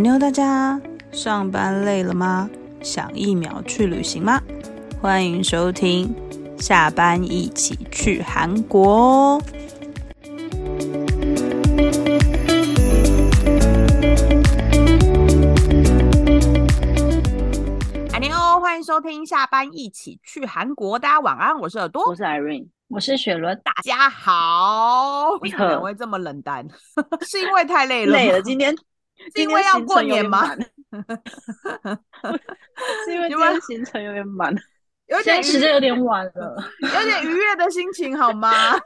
韩妞，大家上班累了吗？想一秒去旅行吗？欢迎收听，下班一起去韩国哦。韩妞，欢迎收听，下班一起去韩国。大家晚安，我是耳朵，我是 Irene，我是雪伦。大家好。为什么两位这么冷淡？是因为太累了？累了，今天 是因为要过年吗？是 因为今天行程有点满，有点时间有点晚了，有点愉悦的心情好吗？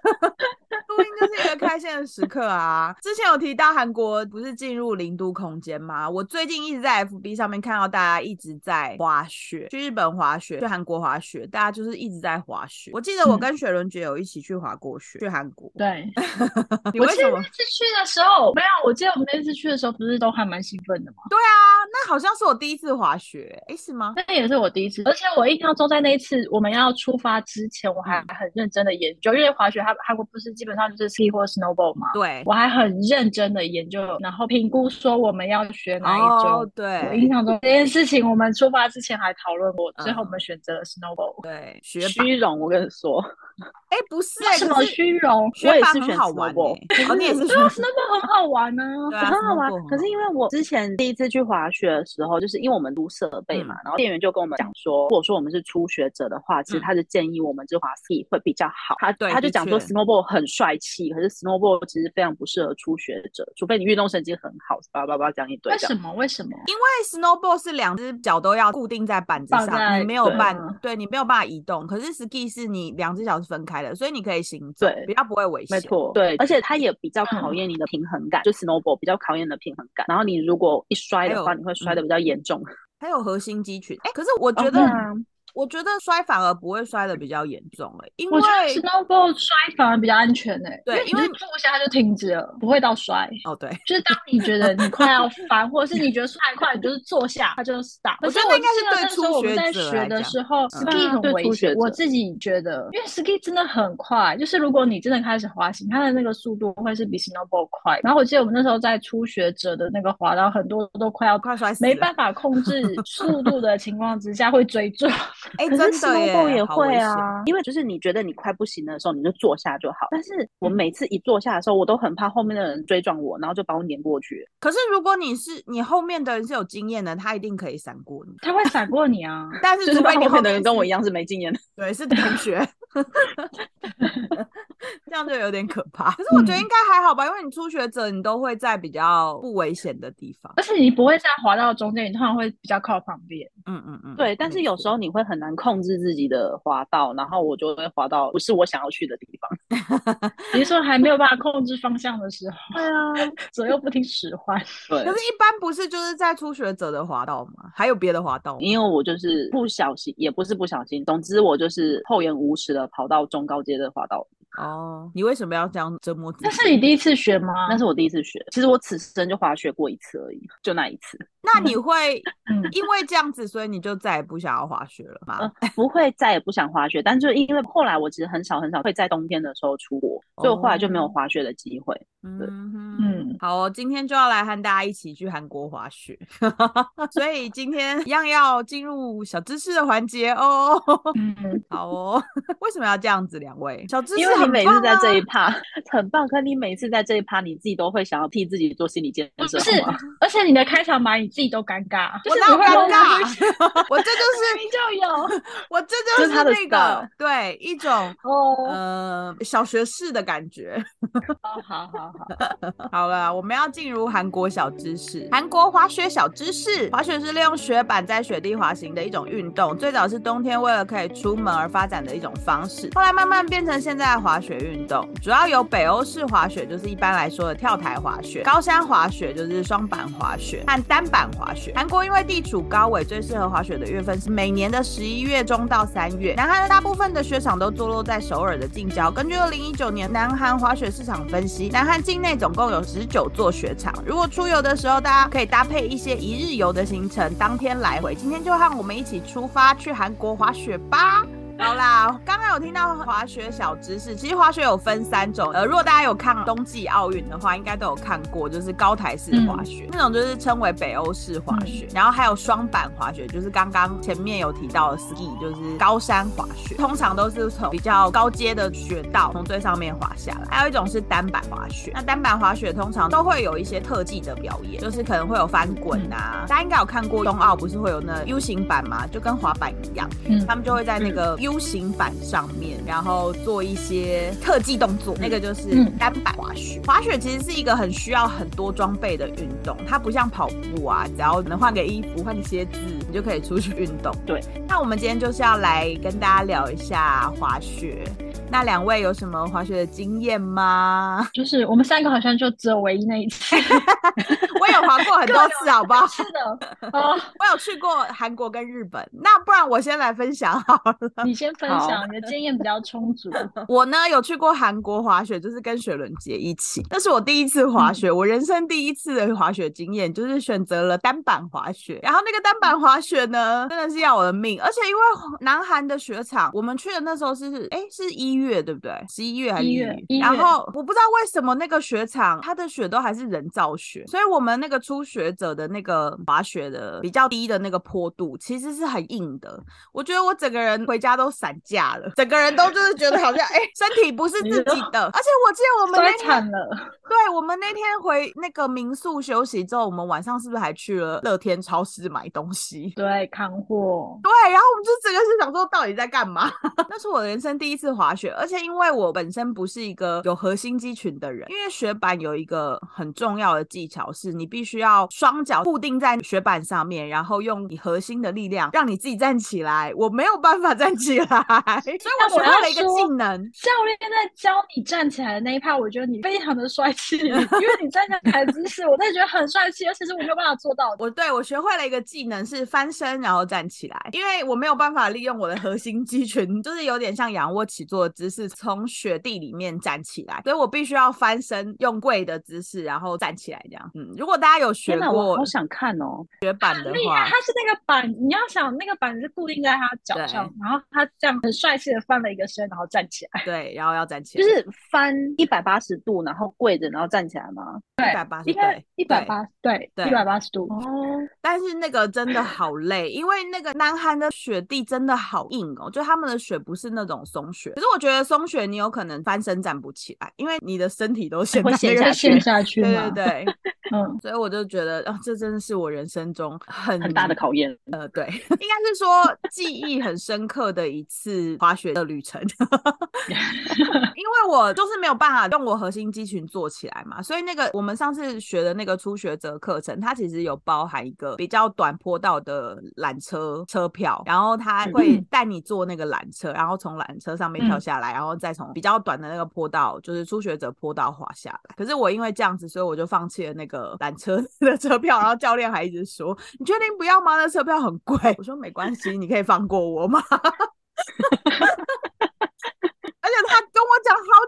录音就是一个开心的时刻啊！之前有提到韩国不是进入零度空间吗？我最近一直在 FB 上面看到大家一直在滑雪，去日本滑雪，去韩国滑雪，大家就是一直在滑雪。我记得我跟雪伦姐有一起去滑过雪，去韩国。对，你为什么那次去的时候没有？我记得我们那次去的时候不是都还蛮兴奋的吗？对啊，那好像是我第一次滑雪，哎，是吗？那也是我第一次，而且我印象中在那一次我们要出发之前，我还很认真的研究，因为滑雪它韩国不是基本上就是 ski 或 snowboard 嘛，对，我还很认真的研究，然后评估说我们要学哪一种。哦，对，我印象中这件事情，我们出发之前还讨论过，最后我们选择了 snowboard。对，雪虚荣，我跟你说，哎，不是什么虚荣，我也是很好玩过。哦，你也是对啊，snowboard 很好玩 呢，很好玩。可是因为我之前第一次去滑雪的时候，就是因为我们租设备嘛，然后店员就跟我们讲说，如果说我们是初学者的话，其实他是建议我们就滑 ski 会比较好。他他就讲说 snowboard 很帅气，可是 snowboard 其实非常不适合初学者，除非你运动神经很好，叭叭叭讲一堆。为什么？为什么？因为 snowboard 是两只脚都要固定在板子上，你没有办，对你没有办法移动。可是 ski 是你两只脚是分开的，所以你可以行走，比较不会危险。没错，对，而且它也比较考验你的平衡感，就 snowboard 比较考验你的平衡感。然后你如果一摔的话，你会摔的比较严重。还有核心肌群，哎，可是我觉得。我觉得摔反而不会摔的比较严重哎，因为 snowboard 摔反而比较安全哎，对，因为坐下它就停止了，不会到摔。哦，对，就是当你觉得你快要翻，或者是你觉得太快，你就是坐下，它就 stop。我觉得应该是对初学者学的时候，ski 很危险。我自己觉得，因为 ski 真的很快，就是如果你真的开始滑行，它的那个速度会是比 snowboard 快。然后我记得我们那时候在初学者的那个滑道，很多都快要快摔死，没办法控制速度的情况之下会追撞。哎，真的。也会啊，因为就是你觉得你快不行的时候，你就坐下就好。但是我每次一坐下的时候，我都很怕后面的人追撞我，然后就把我碾过去。可是如果你是你后面的人是有经验的，他一定可以闪过你。他会闪过你啊，但是除非你后面的人跟我一样是没经验的，对，是同 学。这样就有点可怕，可是我觉得应该还好吧，因为你初学者，你都会在比较不危险的地方，而且你不会在滑到中间，你通常会比较靠旁边。嗯嗯嗯，对。但是有时候你会很难控制自己的滑道，然后我就会滑到不是我想要去的地方。你说还没有办法控制方向的时候，对啊，左右不听使唤。对。可是，一般不是就是在初学者的滑道吗？还有别的滑道？因为我就是不小心，也不是不小心，总之我就是厚颜无耻的跑到中高阶的滑道。哦，你为什么要这样折磨自己？那是你第一次学吗？那是我第一次学。其实我此生就滑雪过一次而已，就那一次。那你 会因为这样子，所以你就再也不想要滑雪了吗？不会，再也不想滑雪。但就因为后来我其实很少很少会在冬天的时候出国，所以我后来就没有滑雪的机会。嗯嗯，好，今天就要来和大家一起去韩国滑雪，所以今天一样要进入小知识的环节哦。嗯，好哦。为什么要这样子？两位小知识，你每次在这一趴很棒，可你每次在这一趴，你自己都会想要替自己做心理建设，不是？而且你的开场白你自己都尴尬，我尴尬？我这就 是你就有，我这 就是那个对一种哦呃小学士的感觉。哦，好好。好了，我们要进入韩国小知识。韩国滑雪小知识：滑雪是利用雪板在雪地滑行的一种运动，最早是冬天为了可以出门而发展的一种方式，后来慢慢变成现在的滑雪运动。主要有北欧式滑雪，就是一般来说的跳台滑雪；高山滑雪就是双板滑雪和单板滑雪。韩国因为地处高纬，最适合滑雪的月份是每年的十一月中到三月。南韩的大部分的雪场都坐落在首尔的近郊。根据二零一九年南韩滑雪市场分析，南韩境内总共有十九座雪场。如果出游的时候，大家可以搭配一些一日游的行程，当天来回。今天就和我们一起出发去韩国滑雪吧。好啦，刚刚有听到滑雪小知识，其实滑雪有分三种。呃，如果大家有看冬季奥运的话，应该都有看过，就是高台式滑雪，那种就是称为北欧式滑雪。然后还有双板滑雪，就是刚刚前面有提到的 ski，就是高山滑雪，通常都是从比较高阶的雪道从最上面滑下来。还有一种是单板滑雪，那单板滑雪通常都会有一些特技的表演，就是可能会有翻滚啊。大家应该有看过冬奥，不是会有那 U 型板吗？就跟滑板一样，嗯，他们就会在那个 U 型板上面，然后做一些特技动作，那个就是单板滑雪。滑雪其实是一个很需要很多装备的运动，它不像跑步啊，只要能换个衣服、换个鞋子，你就可以出去运动。对，那我们今天就是要来跟大家聊一下滑雪。那两位有什么滑雪的经验吗？就是我们三个好像就只有唯一那一次，我有滑过很多次，好不好？是的，哦，我有去过韩国跟日本。那不然我先来分享好了。你先分享，你的经验比较充足。我呢有去过韩国滑雪，就是跟雪伦姐一起，那是我第一次滑雪，我人生第一次的滑雪经验，就是选择了单板滑雪。然后那个单板滑雪呢，真的是要我的命，而且因为南韩的雪场，我们去的那时候是，哎，是一月。月对不对？十一月还是一月？然后我不知道为什么那个雪场它的雪都还是人造雪，所以我们那个初学者的那个滑雪的比较低的那个坡度其实是很硬的。我觉得我整个人回家都散架了，整个人都就是觉得好像哎身体不是自己的。而且我记得我们那天，对我们那天回那个民宿休息之后，我们晚上是不是还去了乐天超市买东西？对，看货。对，然后我们就整个是想说到底在干嘛？那是我人生第一次滑雪。而且因为我本身不是一个有核心肌群的人，因为雪板有一个很重要的技巧，是你必须要双脚固定在雪板上面，然后用你核心的力量让你自己站起来。我没有办法站起来，所以我学会了一个技能。教练在教你站起来的那一趴，我觉得你非常的帅气，因为你站起来姿势，我真的觉得很帅气，而且是我没有办法做到的。我对我学会了一个技能是翻身然后站起来，因为我没有办法利用我的核心肌群，就是有点像仰卧起坐的姿。势从雪地里面站起来，所以我必须要翻身，用跪的姿势，然后站起来这样。嗯，如果大家有学过，我想看哦，雪板的话，它是那个板，你要想那个板是固定在他脚上，然后他这样很帅气的翻了一个身，然后站起来。对，然后要站起来，就是翻一百八十度，然后跪着，然后站起来吗？对，一百八十对，一百八对对一百八十度。哦。但是那个真的好累，因为那个南韩的雪地真的好硬哦，就他们的雪不是那种松雪，可是我觉得松雪你有可能翻身站不起来，因为你的身体都陷在陷下去，对对对，嗯，所以我就觉得啊，这真的是我人生中很很大的考验。呃，对，应该是说记忆很深刻的一次滑雪的旅程，因为我就是没有办法用我核心肌群做起来嘛，所以那个我们上次学的那个初学者课程，它其实有包含一个比较短坡道的缆车车票，然后他会带你坐那个缆车，然后从缆车上面跳下来，然后再从比较短的那个坡道，就是初学者坡道滑下来。可是我因为这样子，所以我就放弃了那个缆车 的车票。然后教练还一直说：“你确定不要吗？那车票很贵。”我说：“没关系，你可以放过我吗？”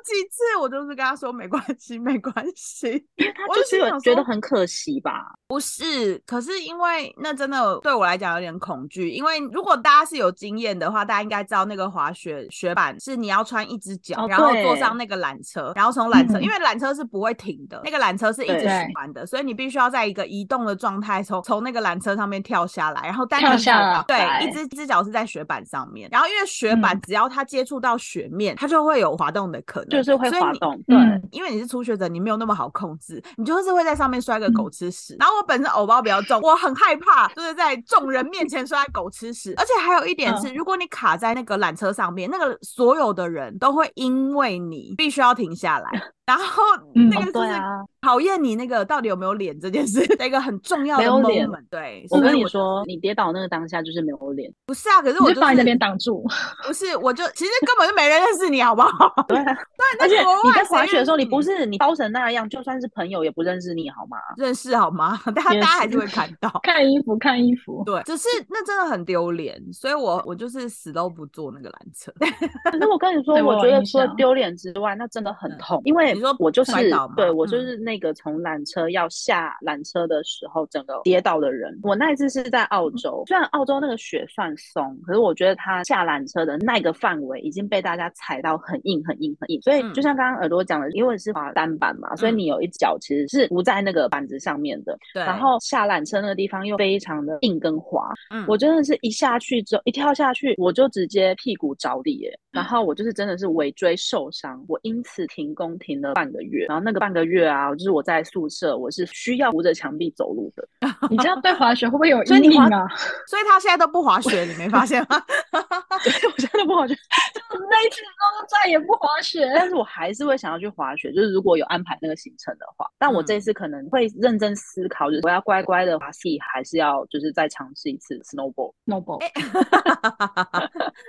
几次，我都是跟他说没关系，没关系，因为他就是有觉得很可惜吧？不是，可是因为那真的对我来讲有点恐惧。因为如果大家是有经验的话，大家应该知道那个滑雪雪板是你要穿一只脚，然后坐上那个缆车，然后从缆车，因为缆车是不会停的，那个缆车是一直循环的，所以你必须要在一个移动的状态从从那个缆车上面跳下来，然后单跳下来，对，一只只脚是在雪板上面，然后因为雪板只要它接触到雪面，它就会有滑动的可能，就是会滑动。对，因为你是初学者，你没有那么好控制，你就是会在上面摔个狗吃屎。然后我本身偶包比较重，我很害怕，就是在众人面前摔狗吃屎。而且还有一点是，如果你卡在那个缆车上面，那个所有的人都会因为你必须要停下来。然后那个就是考验你那个到底有没有脸这件事 的一个很重要的 moment。对，我跟你说，你跌倒那个当下就是没有脸。不是啊，可是我就把你那边挡住。不是，我就其实根本就没人认识你，好不好？对，对。而且你在滑雪的时候，你不是你包成那样，就算是朋友也不认识你，好吗？认识好吗？大家大家还是会看到。看衣服，看衣服。对，只是那真的很丢脸，所以我我就是死都不坐那个缆车。可是我跟你说，我觉得除了丢脸之外，那真的很痛，因为。你说我就是对我就是那个从缆车要下缆车的时候整个跌倒的人。我那一次是在澳洲，虽然澳洲那个雪算松，可是我觉得它下缆车的那个范围已经被大家踩到很硬、很硬、很硬。所以就像刚刚耳朵讲的，因为是滑单板嘛，所以你有一脚其实是不在那个板子上面的。对。然后下缆车那个地方又非常的硬跟滑，嗯，我真的是一下去之后一跳下去，我就直接屁股着地耶。然后我就是真的是尾椎受伤，我因此停工停了半个月。然后那个半个月啊，就是我在宿舍，我是需要扶着墙壁走路的。你这样对滑雪会不会有 阴影啊？所以他现在都不滑雪，你没发现吗？对，我现在都不滑雪，就是那一次之后就再也不滑雪。但是我还是会想要去滑雪，就是如果有安排那个行程的话。但我这次可能会认真思考，就是我要乖乖的滑 ski，还是要就是再尝试一次 snowboard？snowboard。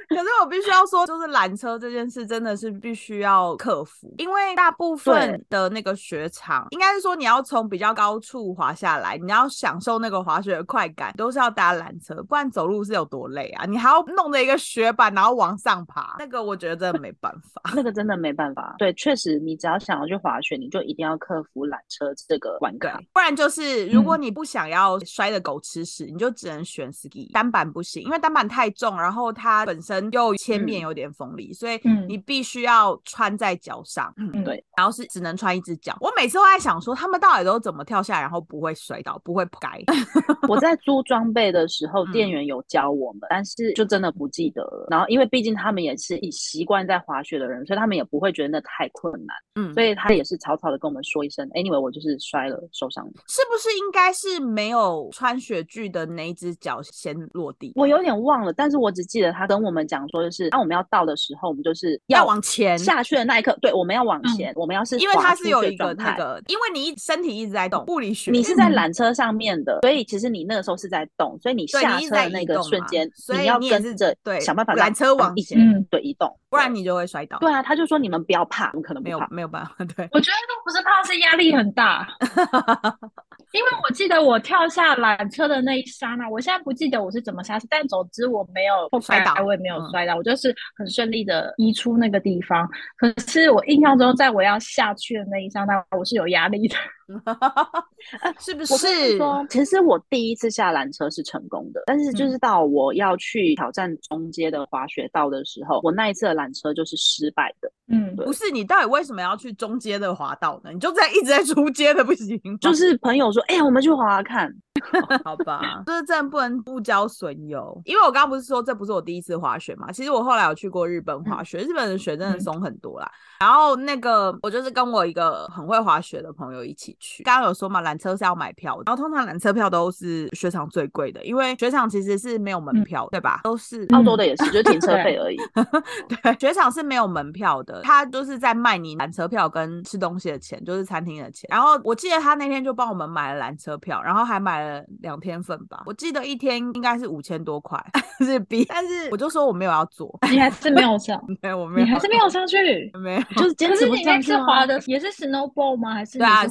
可是我必须要说，就是缆车这件事真的是必须要克服，因为大部分的那个雪场，应该是说你要从比较高处滑下来，你要享受那个滑雪的快感，都是要搭缆车，不然走路是有多累啊！你还要弄着一个雪板，然后往上爬，那个我觉得真的没办法，那个真的没办法。对，确实，你只要想要去滑雪，你就一定要克服缆车这个关卡，不然就是如果你不想要摔的狗吃屎，你就只能选 ski 单板不行，因为单板太重，然后它本身又切面有点所以你必须要穿在脚上。嗯，对，然后是只能穿一只脚。我每次都在想说，他们到底都怎么跳下来，然后不会摔倒，不会该。我在租装备的时候，店员有教我们，但是就真的不记得了。然后因为毕竟他们也是以习惯在滑雪的人，所以他们也不会觉得那太困难。嗯，所以他也是草草的跟我们说一声，Anyway，我就是摔了，受伤了。是不是应该是没有穿雪具的那一只脚先落地？我有点忘了，但是我只记得他跟我们讲说，就是当我们要到的时候，我们就是要往前下去的那一刻，对，我们要往前，我们要是因为它是有一个那个，因为你身体一直在动，物理学，你是在缆车上面的，所以其实你那个时候是在动，所以你下车的那个瞬间，你要跟着对想办法缆车往前对移动，不然你就会摔倒。对啊，他就说你们不要怕，我们可能没有没有办法？对，我觉得都不是怕，是压力很大。因为我记得我跳下缆车的那一刹那，我现在不记得我是怎么下去，但总之我没有摔倒，我也没有摔倒，我就是很顺利的移出那个地方。可是我印象中，在我要下去的那一刹那，我是有压力的。是不是？说，其实我第一次下缆车是成功的，但是就是到我要去挑战中阶的滑雪道的时候，我那一次的缆车就是失败的。嗯，不是，你到底为什么要去中阶的滑道呢？你就在一直在出街的不行？就是朋友说，哎，我们去滑滑看。好吧，这真的不能不交损友。因为我刚刚不是说这不是我第一次滑雪嘛？其实我后来有去过日本滑雪，日本的雪真的松很多啦。然后那个我就是跟我一个很会滑雪的朋友一起去。刚刚有说嘛，缆车是要买票，然后通常缆车票都是雪场最贵的，因为雪场其实是没有门票，对吧？都是澳洲的也是，就停车费而已。对，雪场是没有门票的，他就是在卖你缆车票跟吃东西的钱，就是餐厅的钱。然后我记得他那天就帮我们买了缆车票，然后还买了。两天份吧，我记得一天应该是五千多块 日币，但是我就说我没有要做，你还是没有上，没有我没有，你还是没有上去，没有，就是坚持不上去。滑的也是 snowball 吗？还是对啊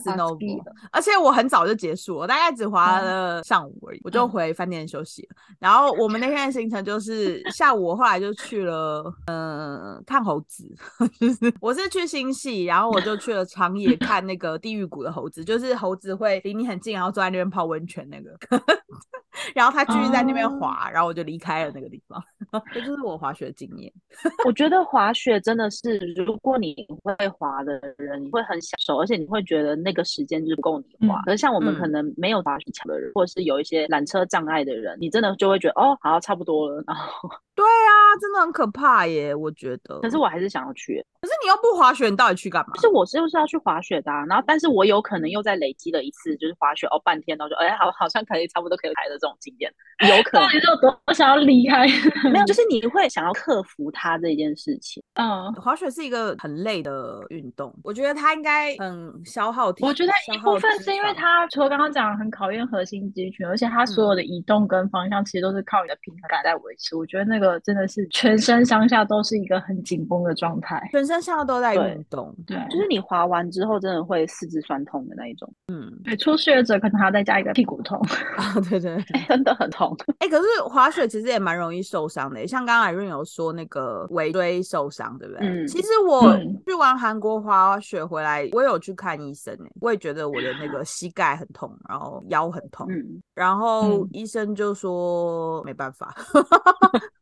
而且我很早就结束，我大概只滑了上午而已，我就回饭店休息了。然后我们那天的行程就是下午，我后来就去了，嗯，看猴子，就是我是去新系，然后我就去了长野看那个地狱谷的猴子，就是猴子会离你很近，然后坐在那边泡温泉那个。然后他继续在那边滑，然后我就离开了那个地方。这就是我滑雪的经验。我觉得滑雪真的是，如果你会滑的人，你会很享受，而且你会觉得那个时间就是够你花。可是像我们可能没有滑雪强的人，或者是有一些缆车障碍的人，你真的就会觉得哦，好差不多了。然后，对啊，真的很可怕耶，我觉得。可是我还是想要去。可是你又不滑雪，你到底去干嘛？就是我是不是要去滑雪的，然后但是我有可能又在累积了一次，就是滑雪哦半天，然后就哎好好像可以差不多可以来的这种经验，有可能。你有多想要离开？没有，就是你会想要克服它这件事情。嗯，滑雪是一个很累的运动，我觉得它应该很消耗体。我觉得一部分是因为它除了刚刚讲很考验核心肌群，而且它所有的移动跟方向其实都是靠你的平衡感在维持。我觉得那个真的是全身上下都是一个很紧绷的状态，全身上下都在运动。对，就是你滑完之后真的会四肢酸痛的那一种。嗯，对，初学者可能还要再加一个屁股痛。啊，对对。真的很痛。哎，可是滑雪其实也蛮容易受伤的，像刚刚 Irene 有说那个尾椎受伤，对不对？嗯。其实我去完韩国滑雪回来，我有去看医生，哎，我也觉得我的那个膝盖很痛，然后腰很痛，嗯。然后医生就说没办法。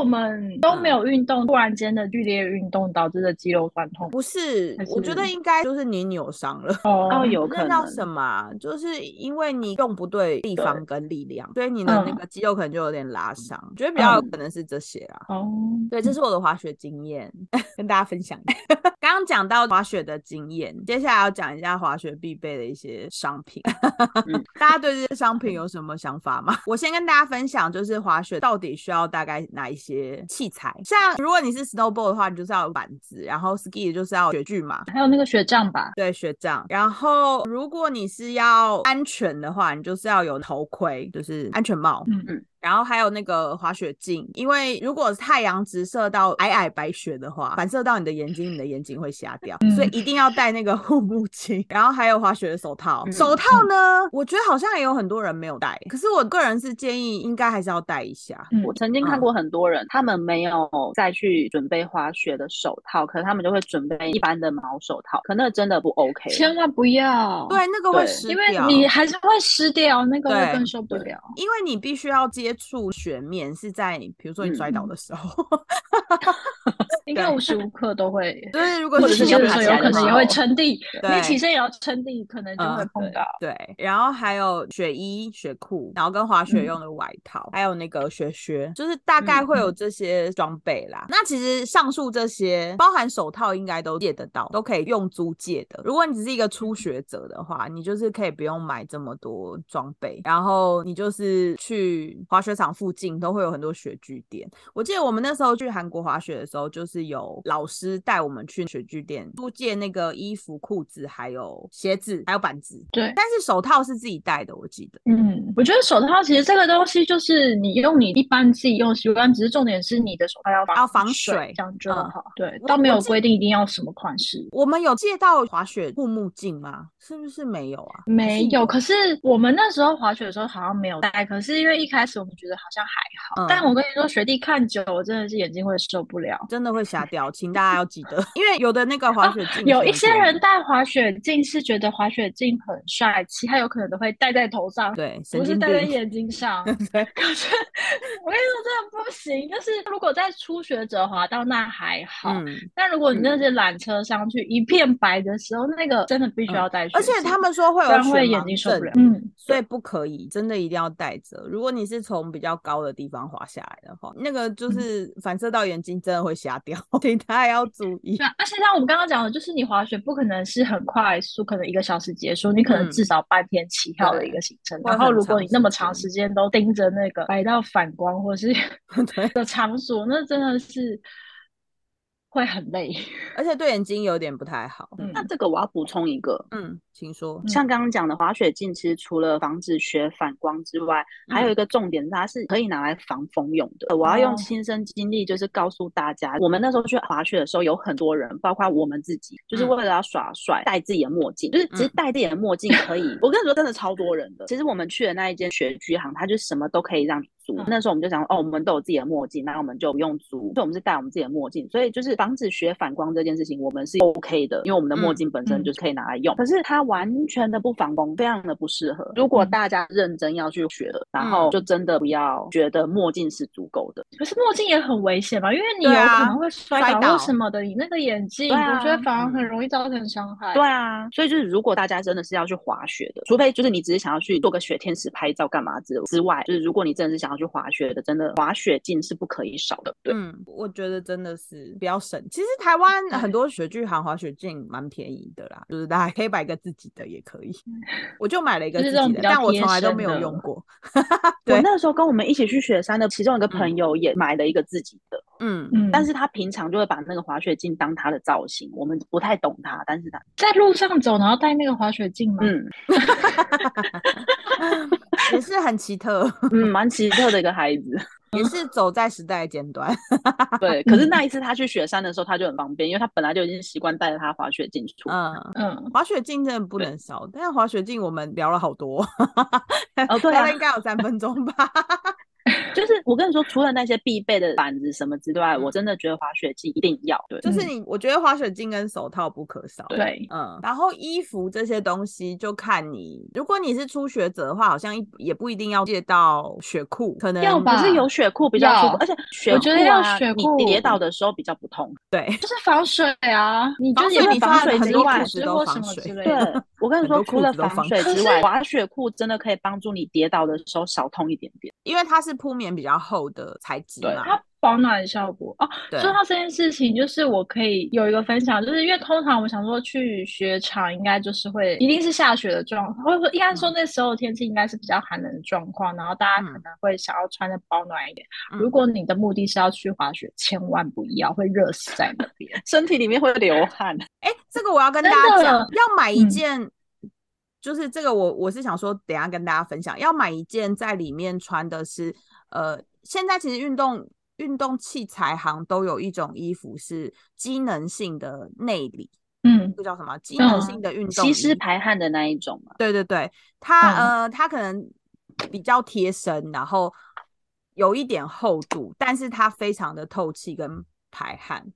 我们都没有运动，突然间的剧烈运动导致的肌肉酸痛，不是？我觉得应该就是你扭伤了哦，有可能叫什么？就是因为你用不对地方跟力量，所以你的那个肌肉可能就有点拉伤。觉得比较有可能是这些啊。哦，对，这是我的滑雪经验，跟大家分享。刚刚讲到滑雪的经验，接下来要讲一下滑雪必备的一些商品。大家对这些商品有什么想法吗？我先跟大家分享，就是滑雪到底需要大概。哪一些器材？像如果你是 snowboard 的话，你就是要有板子；然后 ski 就是要雪具嘛，还有那个雪杖吧。对，雪杖。然后如果你是要安全的话，你就是要有头盔，就是安全帽。嗯嗯。然后还有那个滑雪镜，因为如果太阳直射到皑皑白雪的话，反射到你的眼睛，你的眼睛会瞎掉，所以一定要戴那个护目镜。然后还有滑雪的手套，手套呢，我觉得好像也有很多人没有戴，可是我个人是建议应该还是要戴一下。我曾经看过很多人，他们没有再去准备滑雪的手套，可是他们就会准备一般的毛手套，可那真的不 OK，千万不要。对，那个会湿掉，因为你还是会湿掉，那个会更受不了，因为你必须要接。接触雪面是在比如说你摔倒的时候，应该无时无刻都会。对，如果是有的时候可能也会撑地，你起身也要撑地，可能就会碰到。对，然后还有雪衣、雪裤，然后跟滑雪用的外套，还有那个雪靴，就是大概会有这些装备啦。那其实上述这些，包含手套，应该都借得到，都可以用租借的。如果你只是一个初学者的话，你就是可以不用买这么多装备，然后你就是去滑。滑雪场附近都会有很多雪具店。我记得我们那时候去韩国滑雪的时候，就是有老师带我们去雪具店租借那个衣服、裤子，还有鞋子，还有板子。对，但是手套是自己戴的，我记得。嗯，我觉得手套其实这个东西就是你用你一般自己用习惯，只是重点是你的手套要要防水，这样就好。对，倒没有规定一定要什么款式。我们有借到滑雪护目镜吗？是不是没有啊？没有。可是我们那时候滑雪的时候好像没有戴，可是因为一开始我们。觉得好像还好，但我跟你说，雪地看久，我真的是眼睛会受不了，真的会瞎掉。请大家要记得，因为有的那个滑雪镜，有一些人戴滑雪镜是觉得滑雪镜很帅气，他有可能都会戴在头上，对，不是戴在眼睛上。对，可是我跟你说，真的不行。就是如果在初学者滑到那还好，但如果你那些缆车上去一片白的时候，那个真的必须要戴。而且他们说会有会眼睛受不了，嗯，所以不可以，真的一定要戴着。如果你是从从比较高的地方滑下来的话，那个就是反射到眼睛，真的会瞎掉，所以大家要注意。对，而且像我们刚刚讲的，就是你滑雪不可能是很快速，可能一个小时结束，你可能至少半天起跳的一个行程。然后如果你那么长时间都盯着那个白到反光或是 的场所，那真的是。会很累，而且对眼睛有点不太好。那这个我要补充一个，嗯，请说。像刚刚讲的滑雪镜，其实除了防止雪反光之外，还有一个重点，它是可以拿来防风用的。我要用亲身经历，就是告诉大家，我们那时候去滑雪的时候，有很多人，包括我们自己，就是为了要耍帅，戴自己的墨镜。就是其实戴自己的墨镜可以，我跟你说，真的超多人的。其实我们去的那一间雪具行，它就什么都可以让你租。那时候我们就想，哦，我们都有自己的墨镜，那我们就不用租，所以我们是戴我们自己的墨镜。所以就是。防止雪反光这件事情，我们是 OK 的，因为我们的墨镜本身就是可以拿来用。可是它完全的不反光，非常的不适合。如果大家认真要去学的，然后就真的不要觉得墨镜是足够的。可是墨镜也很危险嘛，因为你有可能会摔倒什么的。你那个眼镜，我觉得反而很容易造成伤害。对啊，所以就是如果大家真的是要去滑雪的，除非就是你只是想要去做个雪天使拍照干嘛之之外，就是如果你真的是想要去滑雪的，真的滑雪镜是不可以少的。对，嗯，我觉得真的是比较省。其实台湾。很多雪具行滑雪镜蛮便宜的啦，就是大家可以买个自己的也可以。我就买了一个自己的，但我从来都没有用过。我那时候跟我们一起去雪山的其中一个朋友也买了一个自己的。嗯嗯，但是他平常就会把那个滑雪镜当他的造型，我们不太懂他，但是他在路上走，然后戴那个滑雪镜吗？嗯，也是很奇特，嗯，蛮奇特的一个孩子。也是走在时代尖端，对。可是那一次他去雪山的时候，他就很方便，因为他本来就已经习惯带着他滑雪镜出。嗯嗯，滑雪镜真的不能少，但是滑雪镜我们聊了好多，哦 对啊，应该有三分钟吧。就是我跟你说，除了那些必备的板子什么之外，我真的觉得滑雪镜一定要。对，就是你，我觉得滑雪镜跟手套不可少。对，嗯，然后衣服这些东西就看你，如果你是初学者的话，好像也不一定要借到雪裤，可能要吧？是有雪裤比较舒服，而且雪裤啊，你跌倒的时候比较不痛。对，就是防水啊，你就是你防水之外，或什么之类的。对，我跟你说，除了防水之外，滑雪裤真的可以帮助你跌倒的时候少痛一点点，因为它是铺棉比较厚的材质嘛。它保暖效果哦。说到这件事情，就是我可以有一个分享，就是因为通常我想说去雪场，应该就是会一定是下雪的状况，或者说应该说那时候天气应该是比较寒冷的状况，然后大家可能会想要穿的保暖一点。如果你的目的是要去滑雪，千万不要会热死在那边，身体里面会流汗。哎，这个我要跟大家讲，要买一件。就是这个，我我是想说，等下跟大家分享，要买一件在里面穿的是，呃，现在其实运动运动器材行都有一种衣服是机能性的内里，嗯，这叫什么？机能性的运动，吸湿排汗的那一种嘛。对对对，它呃，它可能比较贴身，然后有一点厚度，但是它非常的透气跟排汗，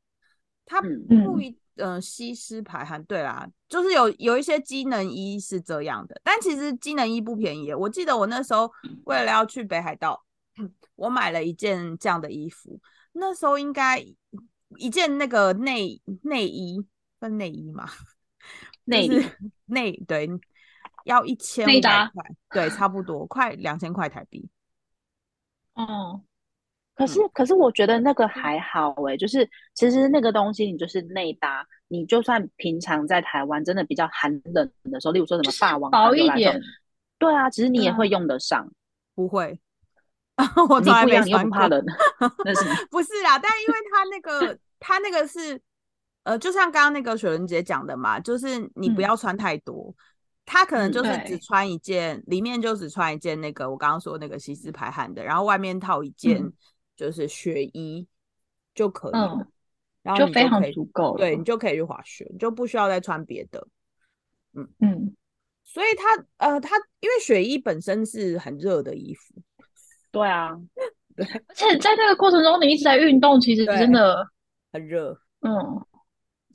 它不一。嗯，吸湿排汗，对啦，就是有有一些机能衣是这样的，但其实机能衣不便宜。我记得我那时候为了要去北海道，我买了一件这样的衣服，那时候应该一件那个内内衣分内衣嘛，内内对，要一千五百块，对，差不多快两千块台币。哦。可是，可是我觉得那个还好哎，就是其实那个东西你就是内搭，你就算平常在台湾真的比较寒冷的时候，例如说什么霸王薄一点，对啊，其实你也会用得上。不会，我从来没穿过。那是不是啦？但因为他那个，他那个是呃，就像刚刚那个雪伦姐讲的嘛，就是你不要穿太多，他可能就是只穿一件，里面就只穿一件那个我刚刚说那个吸湿排汗的，然后外面套一件。就是雪衣就可以了，然后就非常足够，对你就可以去滑雪，你就不需要再穿别的。嗯嗯，所以他呃，他因为雪衣本身是很热的衣服，对啊，对，而且在那个过程中你一直在运动，其实真的很热。嗯，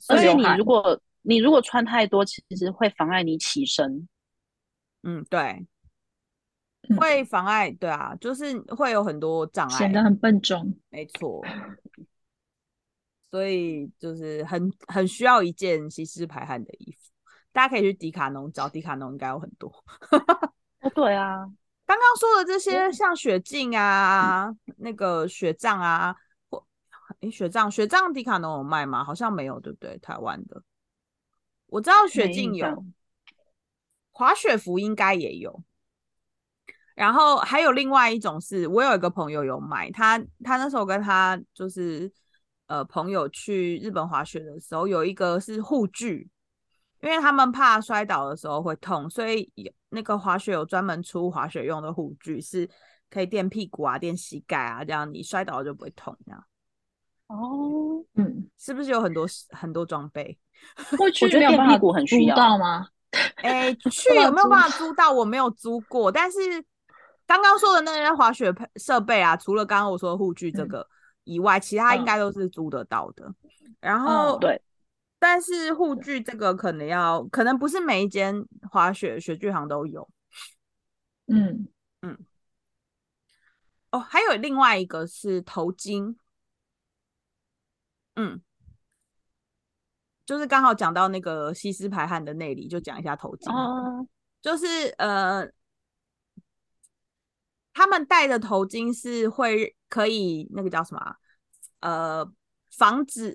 而且你如果你如果穿太多，其实会妨碍你起身。嗯，对。会妨碍，对啊，就是会有很多障碍，显得很笨重。没错，所以就是很很需要一件吸湿排汗的衣服。大家可以去迪卡侬找，迪卡侬应该有很多。哦，对啊，刚刚说的这些，像雪镜啊，那个雪杖啊，或诶雪杖，雪杖迪卡侬有卖吗？好像没有，对不对？台湾的，我知道雪镜有，滑雪服应该也有。然后还有另外一种是，我有一个朋友有买，他他那时候跟他就是呃朋友去日本滑雪的时候，有一个是护具，因为他们怕摔倒的时候会痛，所以有那个滑雪有专门出滑雪用的护具，是可以垫屁股啊、垫膝盖啊，这样你摔倒了就不会痛。这样哦，嗯，是不是有很多很多装备？我觉得垫屁股很需要吗？哎，去 有没有办法租到？我没有租过，但是。刚刚说的那些滑雪配设备啊，除了刚刚我说的护具这个以外，其他应该都是租得到的。然后对，但是护具这个可能要，可能不是每一间滑雪雪具行都有。嗯嗯。哦，还有另外一个是头巾。嗯，就是刚好讲到那个吸湿排汗的内里，就讲一下头巾。哦，就是呃。他们戴的头巾是会可以那个叫什么？呃，防止，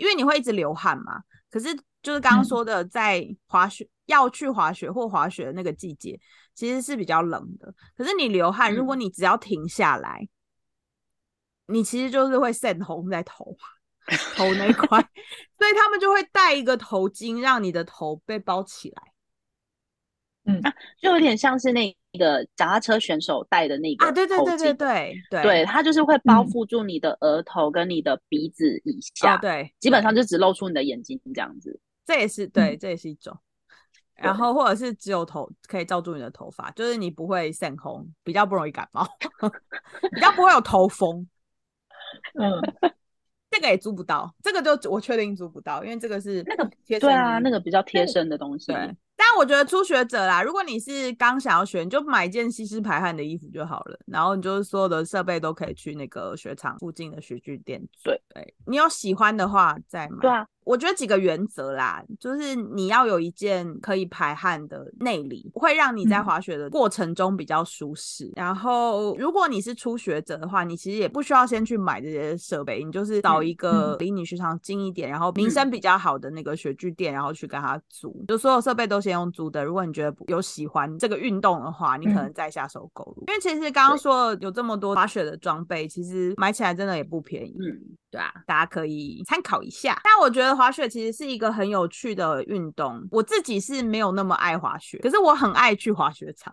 因为你会一直流汗嘛。可是就是刚刚说的，在滑雪要去滑雪或滑雪的那个季节，其实是比较冷的。可是你流汗，如果你只要停下来，你其实就是会渗红在头头那块，所以他们就会戴一个头巾，让你的头被包起来。嗯，就有点像是那个脚踏车选手戴的那个啊，对对对对对对，对，它就是会包覆住你的额头跟你的鼻子以下，对，基本上就只露出你的眼睛这样子。这也是对，这也是一种。然后或者是只有头可以罩住你的头发，就是你不会晒红，比较不容易感冒，比较不会有头风。嗯，这个也租不到，这个就我确定租不到，因为这个是那个对啊，那个比较贴身的东西。对。但我觉得初学者啦，如果你是刚想要学，你就买一件吸湿排汗的衣服就好了。然后你就是所有的设备都可以去那个雪场附近的雪具店。对对，你有喜欢的话再买。对啊。我觉得几个原则啦，就是你要有一件可以排汗的内里，会让你在滑雪的过程中比较舒适。然后，如果你是初学者的话，你其实也不需要先去买这些设备，你就是找一个离你雪场近一点，然后名声比较好的那个雪具店，然后去跟他租，就所有设备都先用租的。如果你觉得有喜欢这个运动的话，你可能再下手购入。因为其实刚刚说有这么多滑雪的装备，其实买起来真的也不便宜。嗯。对啊，大家可以参考一下。但我觉得滑雪其实是一个很有趣的运动。我自己是没有那么爱滑雪，可是我很爱去滑雪场。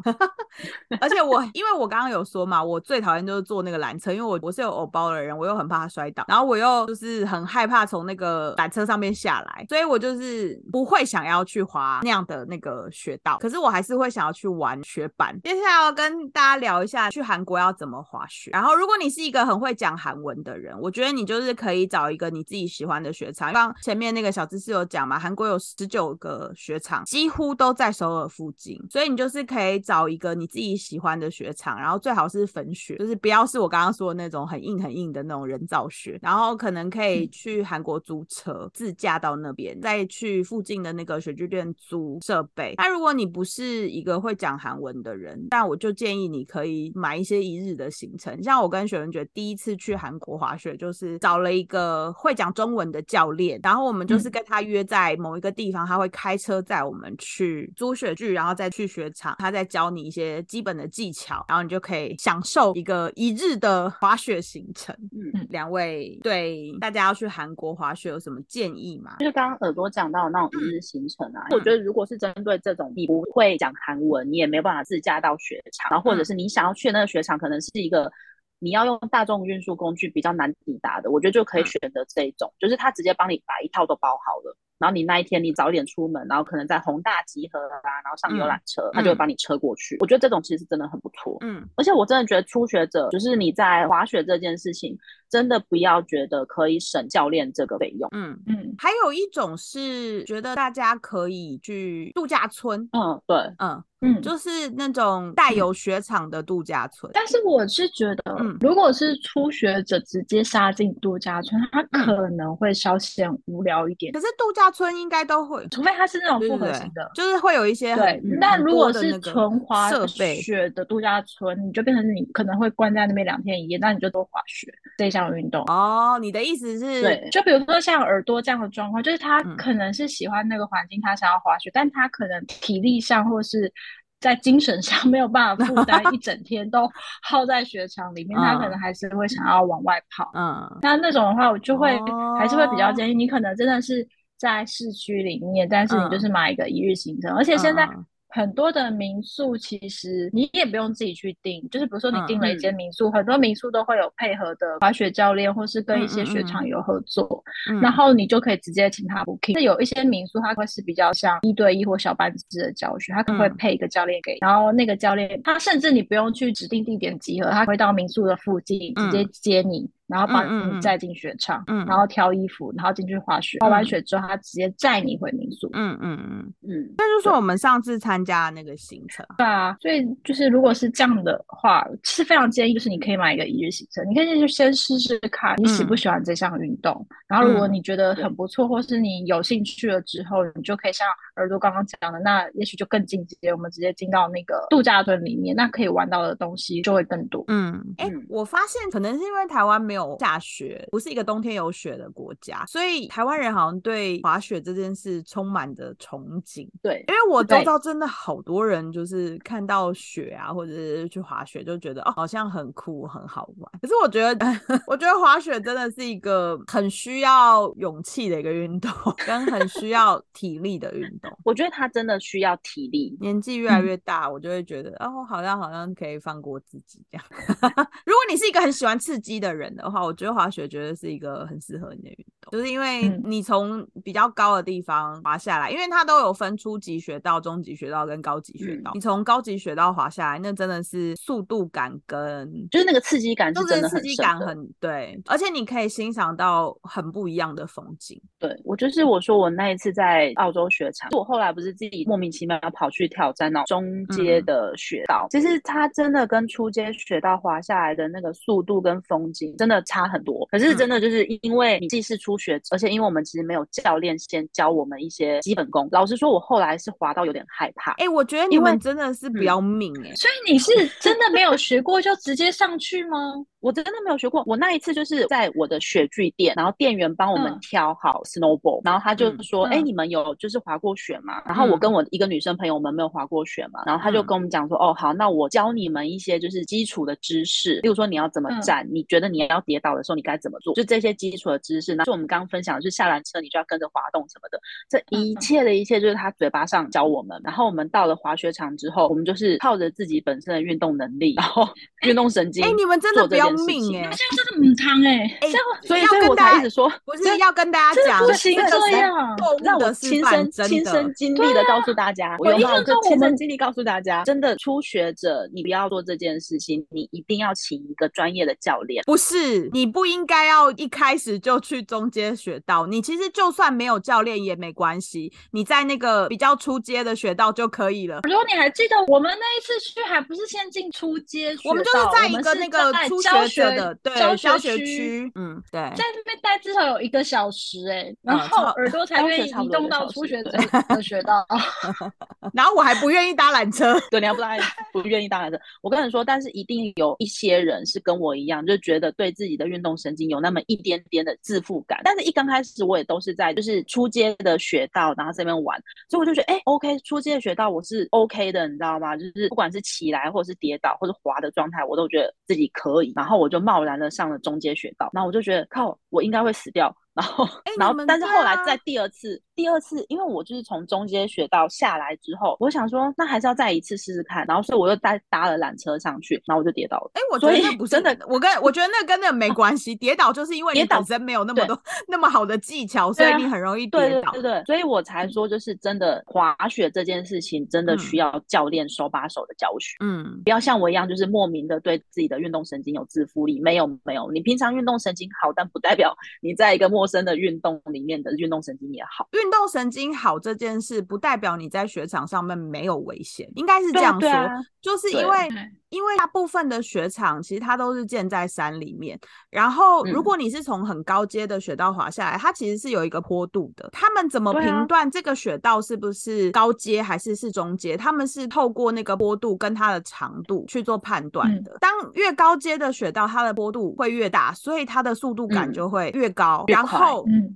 而且我，因为我刚刚有说嘛，我最讨厌就是坐那个缆车，因为我我是有偶包的人，我又很怕摔倒，然后我又就是很害怕从那个缆车上面下来，所以我就是不会想要去滑那样的那个雪道。可是我还是会想要去玩雪板。接下来要跟大家聊一下去韩国要怎么滑雪。然后，如果你是一个很会讲韩文的人，我觉得你就是。是可以找一个你自己喜欢的雪场。刚前面那个小知识有讲嘛，韩国有十九个雪场，几乎都在首尔附近，所以你就是可以找一个你自己喜欢的雪场，然后最好是粉雪，就是不要是我刚刚说的那种很硬很硬的那种人造雪。然后可能可以去韩国租车自驾到那边，再去附近的那个雪具店租设备。那如果你不是一个会讲韩文的人，但我就建议你可以买一些一日的行程。像我跟雪人觉得第一次去韩国滑雪，就是找。了一个会讲中文的教练，然后我们就是跟他约在某一个地方，他会开车载我们去租雪具，然后再去雪场，他再教你一些基本的技巧，然后你就可以享受一个一日的滑雪行程。嗯，两位对大家要去韩国滑雪有什么建议吗？就是刚刚耳朵讲到那种一日行程啊，我觉得如果是针对这种你不会讲韩文，你也没有办法自驾到雪场，然后或者是你想要去那个雪场，可能是一个。你要用大众运输工具比较难抵达的，我觉得就可以选择这一种，就是他直接帮你把一套都包好了。然后你那一天你早点出门，然后可能在宏大集合啊，然后上游览车，他就会帮你车过去。我觉得这种其实真的很不错。嗯，而且我真的觉得初学者就是你在滑雪这件事情，真的不要觉得可以省教练这个费用。嗯嗯，还有一种是觉得大家可以去度假村。嗯，对，嗯。嗯，就是那种带有雪场的度假村，但是我是觉得，如果是初学者直接杀进度假村，他可能会稍显无聊一点。可是度假村应该都会，除非它是那种复合型的，就是会有一些对。那如果是纯滑雪的度假村，你就变成你可能会关在那边两天一夜，那你就多滑雪这项运动。哦，你的意思是，对，就比如说像耳朵这样的状况，就是他可能是喜欢那个环境，他想要滑雪，但他可能体力上或是。在精神上 没有办法负担 一整天都耗在雪场里面，他可能还是会想要往外跑。嗯，那那种的话，我就会还是会比较建议你，可能真的是在市区里面，但是你就是买一个一日行程，而且现在。很多的民宿其实你也不用自己去订，就是比如说你订了一间民宿，很多民宿都会有配合的滑雪教练，或是跟一些雪场有合作，然后你就可以直接请他 booking。那有一些民宿它会是比较像一对一或小班制的教学，他可能会配一个教练给，然后那个教练他甚至你不用去指定地点集合，他会到民宿的附近直接接你。然后把你载进雪场，然后挑衣服，然后进去滑雪。滑完雪之后，他直接载你回民宿。嗯嗯嗯嗯。那就是我们上次参加那个行程。对啊，所以就是如果是这样的话，是非常建议，就是你可以买一个一日行程，你可以就先试试看你喜不喜欢这项运动。然后如果你觉得很不错，或是你有兴趣了之后，你就可以像耳朵刚刚讲的，那也许就更进阶，我们直接进到那个度假村里面，那可以玩到的东西就会更多。嗯，哎，我发现可能是因为台湾没有。有下雪，不是一个冬天有雪的国家，所以台湾人好像对滑雪这件事充满着憧憬。对，因为我周遭真的好多人就是看到雪啊，或者是去滑雪，就觉得哦，好像很酷，很好玩。可是我觉得，我觉得滑雪真的是一个很需要勇气的一个运动，跟很需要体力的运动。我觉得它真的需要体力。年纪越来越大，我就会觉得哦，好像好像可以放过自己这样。如果你是一个很喜欢刺激的人的话，我觉得滑雪绝对是一个很适合你的运动，就是因为你从比较高的地方滑下来，因为它都有分初级雪道、中级雪道跟高级雪道。你从高级雪道滑下来，那真的是速度感跟就是那个刺激感，就是刺激感很对，而且你可以欣赏到很不一样的风景。对我就是我说我那一次在澳洲雪场，我后来不是自己莫名其妙跑去挑战那中阶的雪道，其实它真的跟初阶雪道滑下来的那个速度跟风景真的差很多。可是真的就是因为你既是初学，而且因为我们其实没有教练先教我们一些基本功。老实说，我后来是滑到有点害怕。哎，我觉得你们真的是不要命哎，所以你是真的没有学过就直接上去吗？我真的没有学过。我那一次就是在我的雪具店，然后店员帮我们挑好 snowboard，然后他就说：“哎，你们有就是滑过雪吗？”然后我跟我一个女生朋友，我们没有滑过雪嘛，然后他就跟我们讲说：“哦，好，那我教你们一些就是基础的知识，例如说你要怎么站，你觉得你要跌倒的时候你该怎么做，就这些基础的知识。那就我们刚刚分享的，就是下缆车你就要跟着滑动什么的，这一切的一切就是他嘴巴上教我们。然后我们到了滑雪场之后，我们就是靠着自己本身的运动能力，然后 运动神经。哎，你们真的不要命哎！这个母汤哎，所以所以我才一直说，不是要跟大家讲，不行这样，让我亲身亲身经历的告诉大家，我用我的亲身经历告诉大家，真的初学者你不要做这件事情，你一定要请一个专业的教练。不是，你不应该要一开始就去中阶学道，你其实就算没有教练也没关系，你在那个比较初阶的学道就可以了。如果你还记得我们那一次去，还不是先进初阶，我们就是在一个那个初学者的对教学区，嗯，对，在那边待至少有一个小时，哎，然后耳朵才愿意移动到初学者的学道，然后我还不愿意搭缆车，对，你还不搭，不愿意搭缆车。我跟你说，但是一定有一些人是跟我一样，就觉得对自己的运动神经有那么一点点的自负感。但是一刚开始，我也都是在就是初阶的学道，然后这边玩，所以我就觉得，哎，OK，初阶的学道我是 OK 的，你知道吗？就是不管是起来或者是跌倒或者滑的状态，我都觉得自己可以。然然后我就贸然的上了中阶雪道，然后我就觉得靠，我应该会死掉。然后，然后，但是后来在第二次，第二次，因为我就是从中间学到下来之后，我想说，那还是要再一次试试看。然后，所以我又搭搭了缆车上去，然后我就跌倒了。哎，我觉得那不真的，我跟我觉得那跟那没关系。跌倒就是因为你本身没有那么多那么好的技巧，所以你很容易跌倒。对对对，所以我才说，就是真的滑雪这件事情，真的需要教练手把手的教学。嗯，不要像我一样，就是莫名的对自己的运动神经有自负力。没有没有，你平常运动神经好，但不代表你在一个陌生的运动。里面的运动神经也好，运动神经好这件事不代表你在雪场上面没有危险，应该是这样说，就是因为。因为大部分的雪场其实它都是建在山里面，然后如果你是从很高阶的雪道滑下来，它其实是有一个坡度的。他们怎么评断这个雪道是不是高阶还是是中阶？他们是透过那个坡度跟它的长度去做判断的。当越高阶的雪道，它的坡度会越大，所以它的速度感就会越高。然后，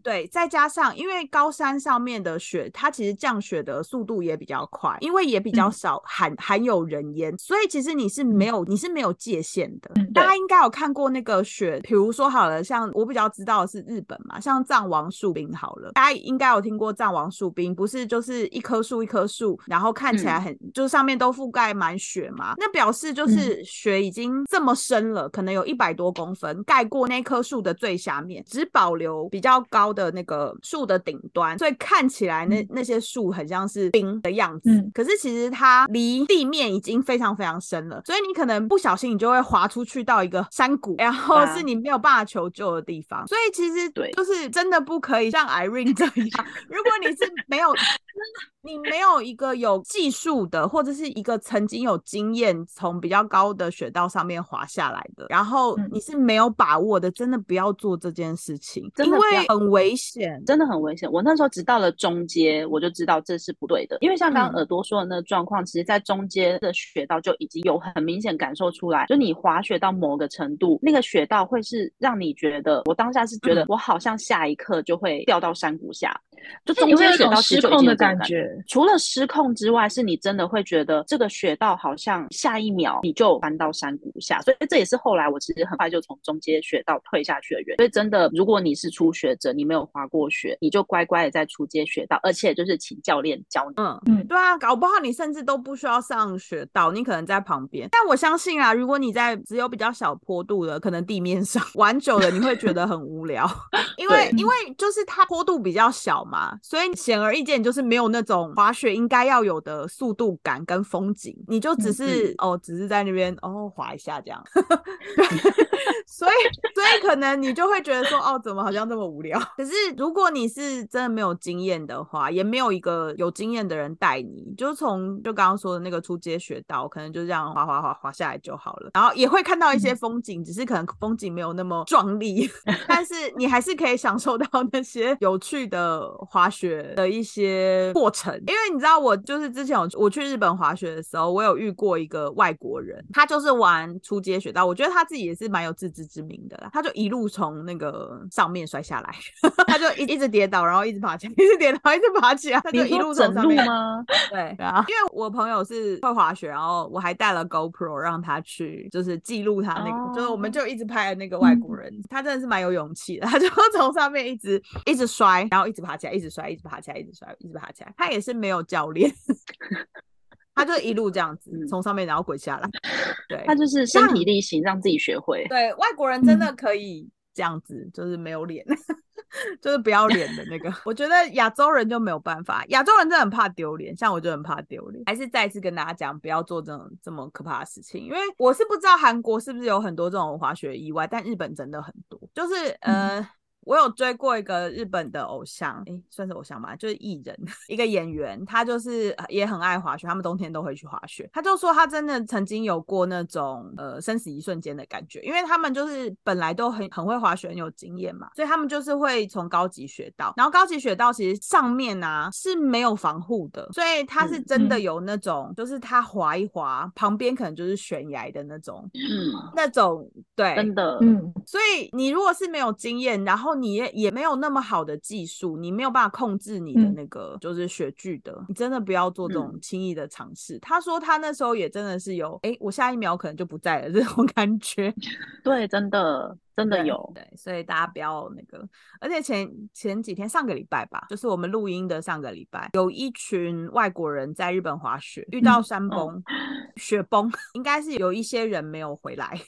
对，再加上因为高山上面的雪，它其实降雪的速度也比较快，因为也比较少含含有人烟，所以其实你是。没有，你是没有界限的。大家应该有看过那个雪，比如说好了，像我比较知道的是日本嘛，像藏王树冰好了，大家应该有听过藏王树冰，不是就是一棵树一棵树，然后看起来很，就上面都覆盖满雪嘛，那表示就是雪已经这么深了，可能有一百多公分，盖过那棵树的最下面，只保留比较高的那个树的顶端，所以看起来那那些树很像是冰的样子。可是其实它离地面已经非常非常深了，所以。你可能不小心，你就会滑出去到一个山谷，然后是你没有办法求救的地方。所以其实对，就是真的不可以像 Irene 这样。如果你是没有，你你没有一个有技术的，或者是一个曾经有经验从比较高的雪道上面滑下来的，然后你是没有把握的，真的不要做这件事情，因为很危险，真的很危险。我那时候只到了中阶，我就知道这是不对的，因为像刚刚耳朵说的那个状况，其实在中阶的雪道就已经有很明显感受出来，就你滑雪到某个程度，那个雪道会是让你觉得，我当下是觉得我好像下一刻就会掉到山谷下。就中间雪道失控的感觉，除了失控之外，是你真的会觉得这个雪道好像下一秒你就翻到山谷下，所以这也是后来我其实很快就从中间雪道退下去的原因。所以真的，如果你是初学者，你没有滑过雪，你就乖乖的在初阶雪道，而且就是请教练教你。嗯嗯，对啊，搞不好你甚至都不需要上雪道，你可能在旁边。但我相信啊，如果你在只有比较小坡度的，可能地面上 玩久了，你会觉得很无聊，因为因为就是它坡度比较小。嘛，所以显而易见就是没有那种滑雪应该要有的速度感跟风景，你就只是哦，只是在那边哦滑一下这样，所以所以可能你就会觉得说哦，怎么好像这么无聊？可是如果你是真的没有经验的话，也没有一个有经验的人带你，就从就刚刚说的那个出街雪道，可能就这样滑滑滑滑下来就好了，然后也会看到一些风景，只是可能风景没有那么壮丽，但是你还是可以享受到那些有趣的。滑雪的一些过程，因为你知道，我就是之前我我去日本滑雪的时候，我有遇过一个外国人，他就是玩初阶雪道，我觉得他自己也是蛮有自知之明的啦，他就一路从那个上面摔下来，他就一一直跌倒，然后一直爬起来，一直跌倒，一直爬起来，他就一路从上面吗？对啊，因为我朋友是会滑雪，然后我还带了 GoPro 让他去，就是记录他那个，就是我们就一直拍那个 外国人，他真的是蛮有勇气的，他就从上面一直一直摔，然后一直爬起来，一直摔，一直爬起来，一直摔，一直爬起来。他也是没有教练，他就一路这样子从上面然后滚下来。对，他就是身体力行，让自己学会。对，外国人真的可以这样子，就是没有脸，就是不要脸的那个。我觉得亚洲人就没有办法，亚洲人真的很怕丢脸，像我就很怕丢脸。还是再次跟大家讲，不要做这种这么可怕的事情，因为我是不知道韩国是不是有很多这种滑雪意外，但日本真的很多，就是呃。我有追过一个日本的偶像，哎，算是偶像吧，就是艺人，一个演员，他就是也很爱滑雪，他们冬天都会去滑雪。他就说他真的曾经有过那种呃生死一瞬间的感觉，因为他们就是本来都很很会滑雪，很有经验嘛，所以他们就是会从高级雪道，然后高级雪道其实上面啊是没有防护的，所以他是真的有那种，就是他滑一滑，旁边可能就是悬崖的那种，嗯，那种对，真的，嗯，所以你如果是没有经验，然后你也也没有那么好的技术，你没有办法控制你的那个就是雪具的，你真的不要做这种轻易的尝试。他说他那时候也真的是有，哎，我下一秒可能就不在了 这种感觉。对，真的真的有。对，所以大家不要那个。而且前前几天上个礼拜吧，就是我们录音的上个礼拜，有一群外国人在日本滑雪，遇到山崩、雪崩，应该是有一些人没有回来。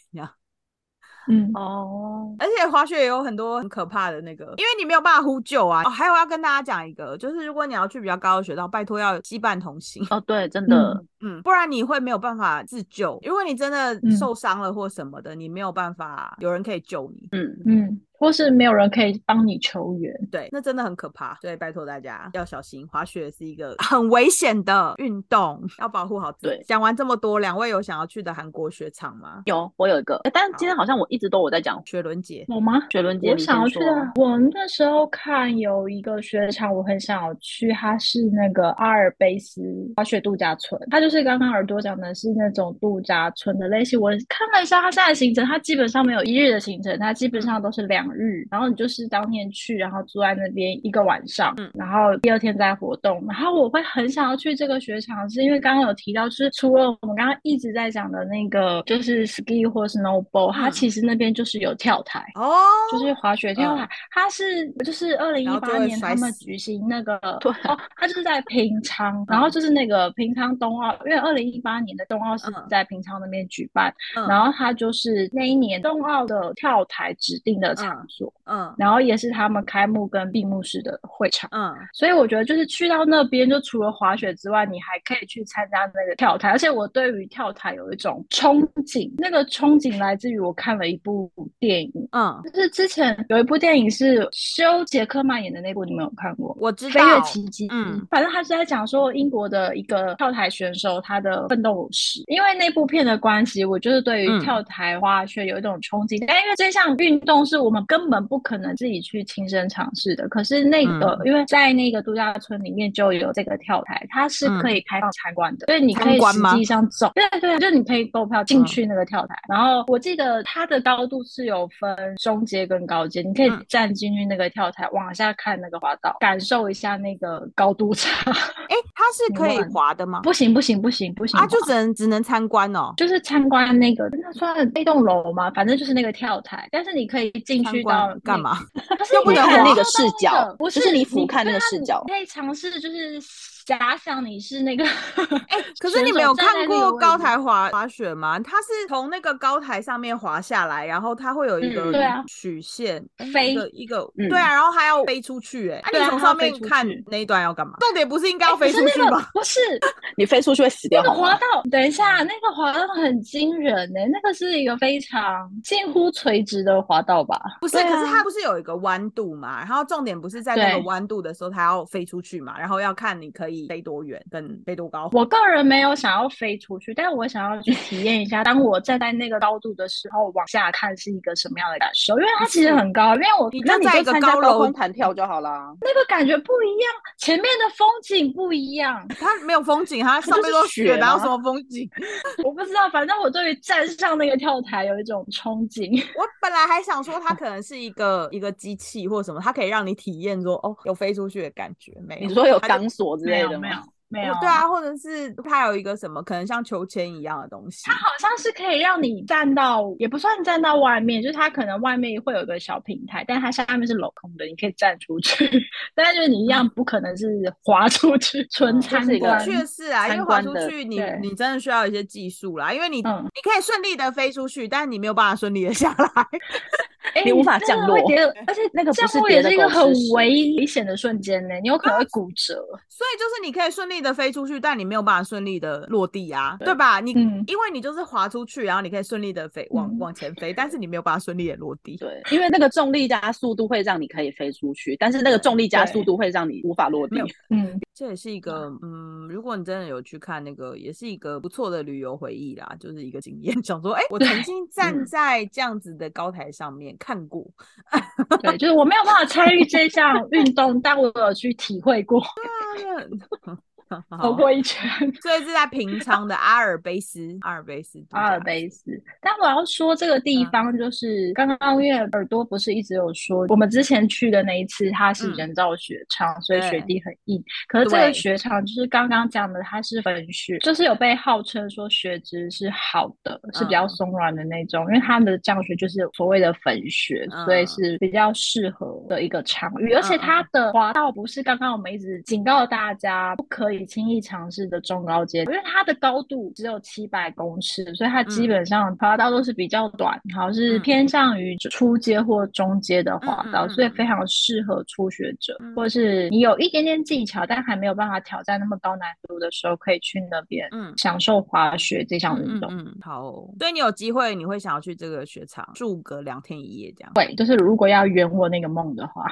嗯 哦，而且滑雪也有很多很可怕的那个，因为你没有办法呼救啊。哦，还有要跟大家讲一个，就是如果你要去比较高的雪道，拜托要羁绊同行。哦，对，真的，嗯，不然你会没有办法自救。如果你真的受伤了或什么的，你没有办法有人可以救你。嗯嗯。或是没有人可以帮你求援，对，那真的很可怕。所以拜托大家要小心，滑雪是一个 很危险的运动，要保护好自己。讲完这么多，两位有想要去的韩国雪场吗？有，我有一个。但今天好像我一直都我在讲雪伦节，有吗？雪伦节，我想要去的。我那时候看有一个雪场，我很想要去，它是那个阿尔卑斯滑雪度假村。它就是刚刚耳朵讲的是那种度假村的类型。我看了一下它现在行程，它基本上没有一日的行程，它基本上都是两。日，然后你就是当天去，然后住在那边一个晚上，嗯，然后第二天再活动。然后我会很想要去这个雪场，是因为刚刚有提到，就是除了我们刚刚一直在讲的那个，就是 ski 或 snowboard，它其实那边就是有跳台哦，就是滑雪跳台。它是就是二零一八年他们举行那个，对，哦，它就是在平昌，然后就是那个平昌冬奥因为二零一八年的冬奥是在平昌那边举办，然后它就是那一年冬奥的跳台指定的场所，嗯，然后也是他们开幕跟闭幕式的会场，嗯，所以我觉得就是去到那边，就除了滑雪之外，你还可以去参加那个跳台，而且我对于跳台有一种憧憬，那个憧憬来自于我看了一部电影，嗯，就是之前有一部电影是修杰克曼演的那部，你们有看过？我知道《飞跃奇迹》，嗯，反正他是在讲说英国的一个跳台选手他的奋斗史，因为那部片的关系，我就是对于跳台滑雪有一种憧憬，但因为这项运动是我们根本不可能自己去亲身尝试的，可是那个因为在那个度假村里面就有这个跳台，它是可以开放参观的，所以你可以实际上走，对对，就是你可以购票进去那个跳台，然后我记得它的高度是有分中阶跟高阶，你可以站进去那个跳台往下看那个滑道，感受一下那个高度差。哎，它是可以滑的吗？不行不行不行不行，啊，就只能只能参观哦，就是参观那个那算那栋楼吗？反正就是那个跳台，但是你可以进去到干嘛？又不能看那个视角，不是你俯瞰那个视角，可以尝试就是。假想你是那个，哎，可是你没有看过高台滑滑雪吗？它是从那个高台上面滑下来，然后它会有一个曲线飞一个，对啊，然后还要飞出去，哎，你从上面看那一段要干嘛？重点不是应该要飞出去吗？不是，你飞出去会死掉。那个滑道，等一下，那个滑道很惊人呢，那个是一个非常近乎垂直的滑道吧？不是，可是它不是有一个弯度嘛？然后重点不是在那个弯度的时候，它要飞出去嘛？然后要看你可以。飞多远跟飞多高？我个人没有想要飞出去，但是我想要去体验一下，当我站在那个高度的时候，往下看是一个什么样的感受？因为它其实很高，因为我那你就参加高空弹跳就好了。那个感觉不一样，前面的风景不一样。它没有风景，它上面都雪，哪有什么风景？我不知道，反正我对于站上那个跳台有一种憧憬。我本来还想说，它可能是一个一个机器或什么，它可以让你体验说哦，有飞出去的感觉。没，你说有钢索之类的。没有，没有。对啊，或者是它有一个什么，可能像秋千一样的东西。它好像是可以让你站到，也不算站到外面，就是它可能外面会有个小平台，但它下面是镂空的，你可以站出去。但是就是你一样不可能是滑出去，纯参观。确实啊，因为滑出去，你你真的需要一些技术啦，因为你你可以顺利的飞出去，但是你没有办法顺利的下来。你无法降落，而且那个降落也是一个很危危险的瞬间呢，你有可能会骨折。所以就是你可以顺利的飞出去，但你没有办法顺利的落地啊，对吧？你因为你就是滑出去，然后你可以顺利的飞往往前飞，但是你没有办法顺利的落地。对，因为那个重力加速度会让你可以飞出去，但是那个重力加速度会让你无法落地。嗯，这也是一个嗯，如果你真的有去看那个，也是一个不错的旅游回忆啦，就是一个经验。想说，哎，我曾经站在这样子的高台上面。看过，对，就是我没有办法参与这项运动，但我有去体会过。走过一圈，所以是在平昌的阿尔卑斯，阿尔卑斯，阿尔卑斯。但我要说这个地方，就是刚刚因为耳朵不是一直有说，我们之前去的那一次它是人造雪场，所以雪地很硬。可是这个雪场就是刚刚讲的，它是粉雪，就是有被号称说雪质是好的，是比较松软的那种，因为它的降雪就是所谓的粉雪，所以是比较适合的一个场域。而且它的滑道不是刚刚我们一直警告大家不可以。轻易尝试的中高阶，因为它的高度只有七百公尺，所以它基本上滑道都是比较短，好是偏向于初阶或中阶的滑道，所以非常适合初学者，或是你有一点点技巧，但还没有办法挑战那么高难度的时候，可以去那边嗯。享受滑雪这项运动。嗯，好，所以你有机会你会想要去这个雪场住个两天一夜这样？对，就是如果要圆我那个梦的话，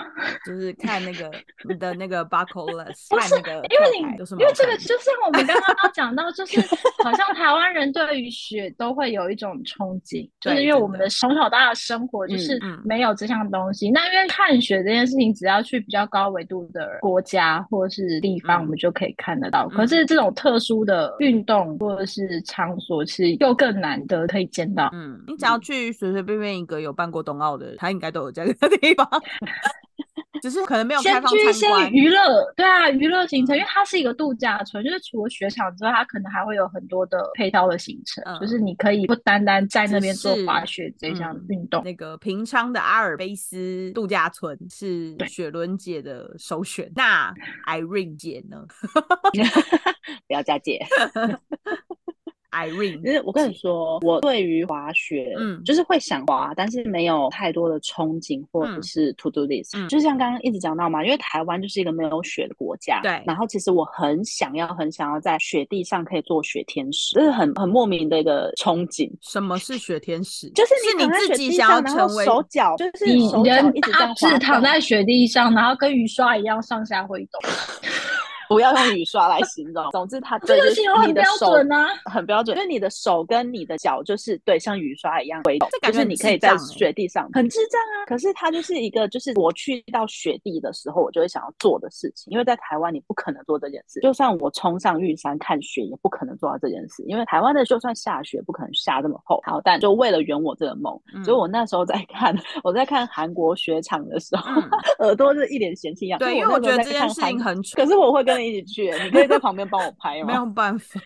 就是看那个你的那个 buckleless，看那个因为你因为这个就像我们刚刚刚讲到，就是好像台湾人对于雪都会有一种憧憬，就是因为我们的从小到大的生活就是没有这项东西。那因为看雪这件事情，只要去比较高纬度的国家或是地方，我们就可以看得到。可是这种特殊的运动或者是场所，是又更难得可以见到。嗯，你只要去随随便便一个有办过冬奥的，他应该都有这个地方。只是可能没有开放参观娱乐，对啊，娱乐行程，因为它是一个度假村，就是除了雪场之外，它可能还会有很多的配套的行程，就是你可以不单单在那边做滑雪这项运动。那个平昌的阿尔卑斯度假村是雪伦姐的首选，那 Irene 姐呢？不要加姐。Irene，就是我跟你说，我对于滑雪，嗯，就是会想滑，但是没有太多的憧憬或者是 to do this。就像刚刚一直讲到嘛，因为台湾就是一个没有雪的国家，对。然后其实我很想要，很想要在雪地上可以做雪天使，这是很很莫名的一个憧憬。什么是雪天使？就是你自己想要成为手脚，就是你人一直是躺在雪地上，然后跟雨刷一样上下挥动。不要用雨刷来形容。总之，它这个形容很标准啊，很标准。因为你的手跟你的脚就是对，像雨刷一样挥动，就是你可以在雪地上很智障啊。可是它就是一个，就是我去到雪地的时候，我就会想要做的事情。因为在台湾你不可能做这件事，就算我冲上玉山看雪，也不可能做到这件事。因为台湾的就算下雪，不可能下这么厚。好，但就为了圆我这个梦，所以我那时候在看，我在看韩国雪场的时候，耳朵是一脸嫌弃一样。对，因为我觉得这件事情很蠢可是我会跟。一起去，你可以在旁边帮我拍 吗？没有办法，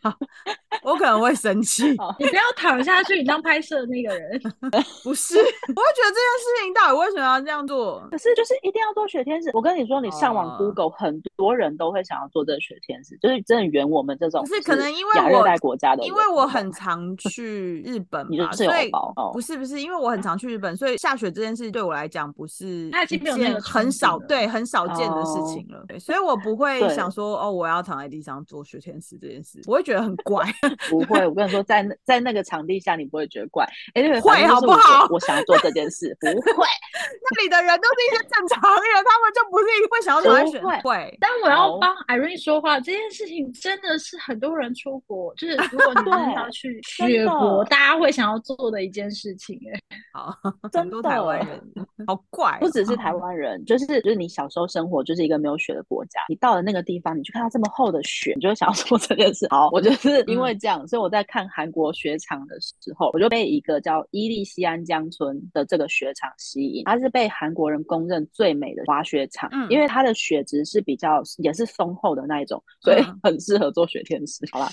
我可能会生气。你不要躺下去，你当拍摄的那个人。不是，我会觉得这件事情到底为什么要这样做？可是就是一定要做雪天使。我跟你说，你上网 Google，很多人都会想要做这个雪天使，就是真的圆我们这种。是可能因为我热带国家的，因为我很常去日本嘛，所以不是不是，因为我很常去日本，所以下雪这件事对我来讲不是一件很少对很少见的事情了。对，所以我不会想说。说哦，我要躺在地上做雪天使这件事，我会觉得很怪。不会，我跟你说，在那在那个场地下，你不会觉得怪。哎，会好不好？我想要做这件事，不会。那里的人都是一些正常人，他们就不是会想要躺在雪。会。但我要帮 Irene 说话，这件事情真的是很多人出国，就是如果你 们要去雪国，大家会想要做的一件事情。哎，好，真多台湾人，好怪。不只是台湾人，就是就是你小时候生活就是一个没有雪的国家，你到了那个地方。你去看它这么厚的雪，你就会想要做这件事。好，我就是因为这样，所以我在看韩国雪场的时候，我就被一个叫伊利西安江村的这个雪场吸引。它是被韩国人公认最美的滑雪场，因为它的雪质是比较也是丰厚的那一种，所以很适合做雪天使。好吧，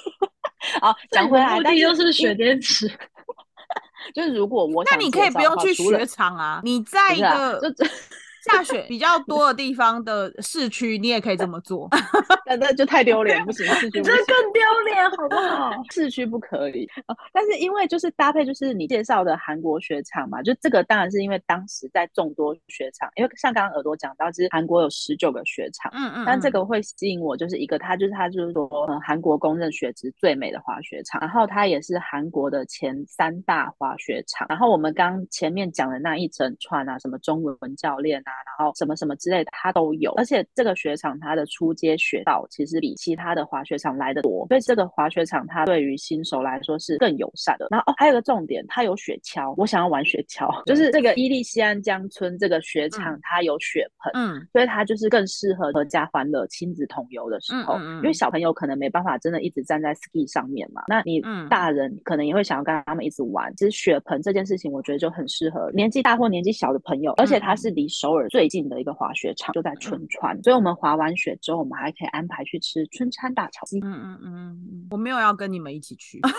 好讲回来，但是雪天使，就是如果我那你可以不用去雪场啊，你在一个。下雪比较多的地方的市区，你也可以这么做，那那就太丢脸，不行，市区这更丢脸，好不好？市区不可以。但是因为就是搭配，就是你介绍的韩国雪场嘛，就这个当然是因为当时在众多雪场，因为像刚刚耳朵讲到，其实韩国有十九个雪场，嗯嗯，但这个会吸引我，就是一个它就是它就是说，韩国公认雪质最美的滑雪场，然后它也是韩国的前三大滑雪场，然后我们刚前面讲的那一整串啊，什么中文教练啊。然后什么什么之类的，它都有，而且这个雪场它的出街雪道其实比其他的滑雪场来的多，所以这个滑雪场它对于新手来说是更友善的。然后哦，还有个重点，它有雪橇，我想要玩雪橇，就是这个伊利西安江村这个雪场它有雪盆，嗯，所以它就是更适合合家欢乐、亲子同游的时候，因为小朋友可能没办法真的一直站在 ski 上面嘛，那你大人可能也会想要跟他们一直玩。其实雪盆这件事情，我觉得就很适合年纪大或年纪小的朋友，而且它是离首尔最近的一个滑雪场，就在春川，所以我们滑完雪之后，我们还可以安排去吃春川大炒鸡。嗯嗯嗯，我没有要跟你们一起去。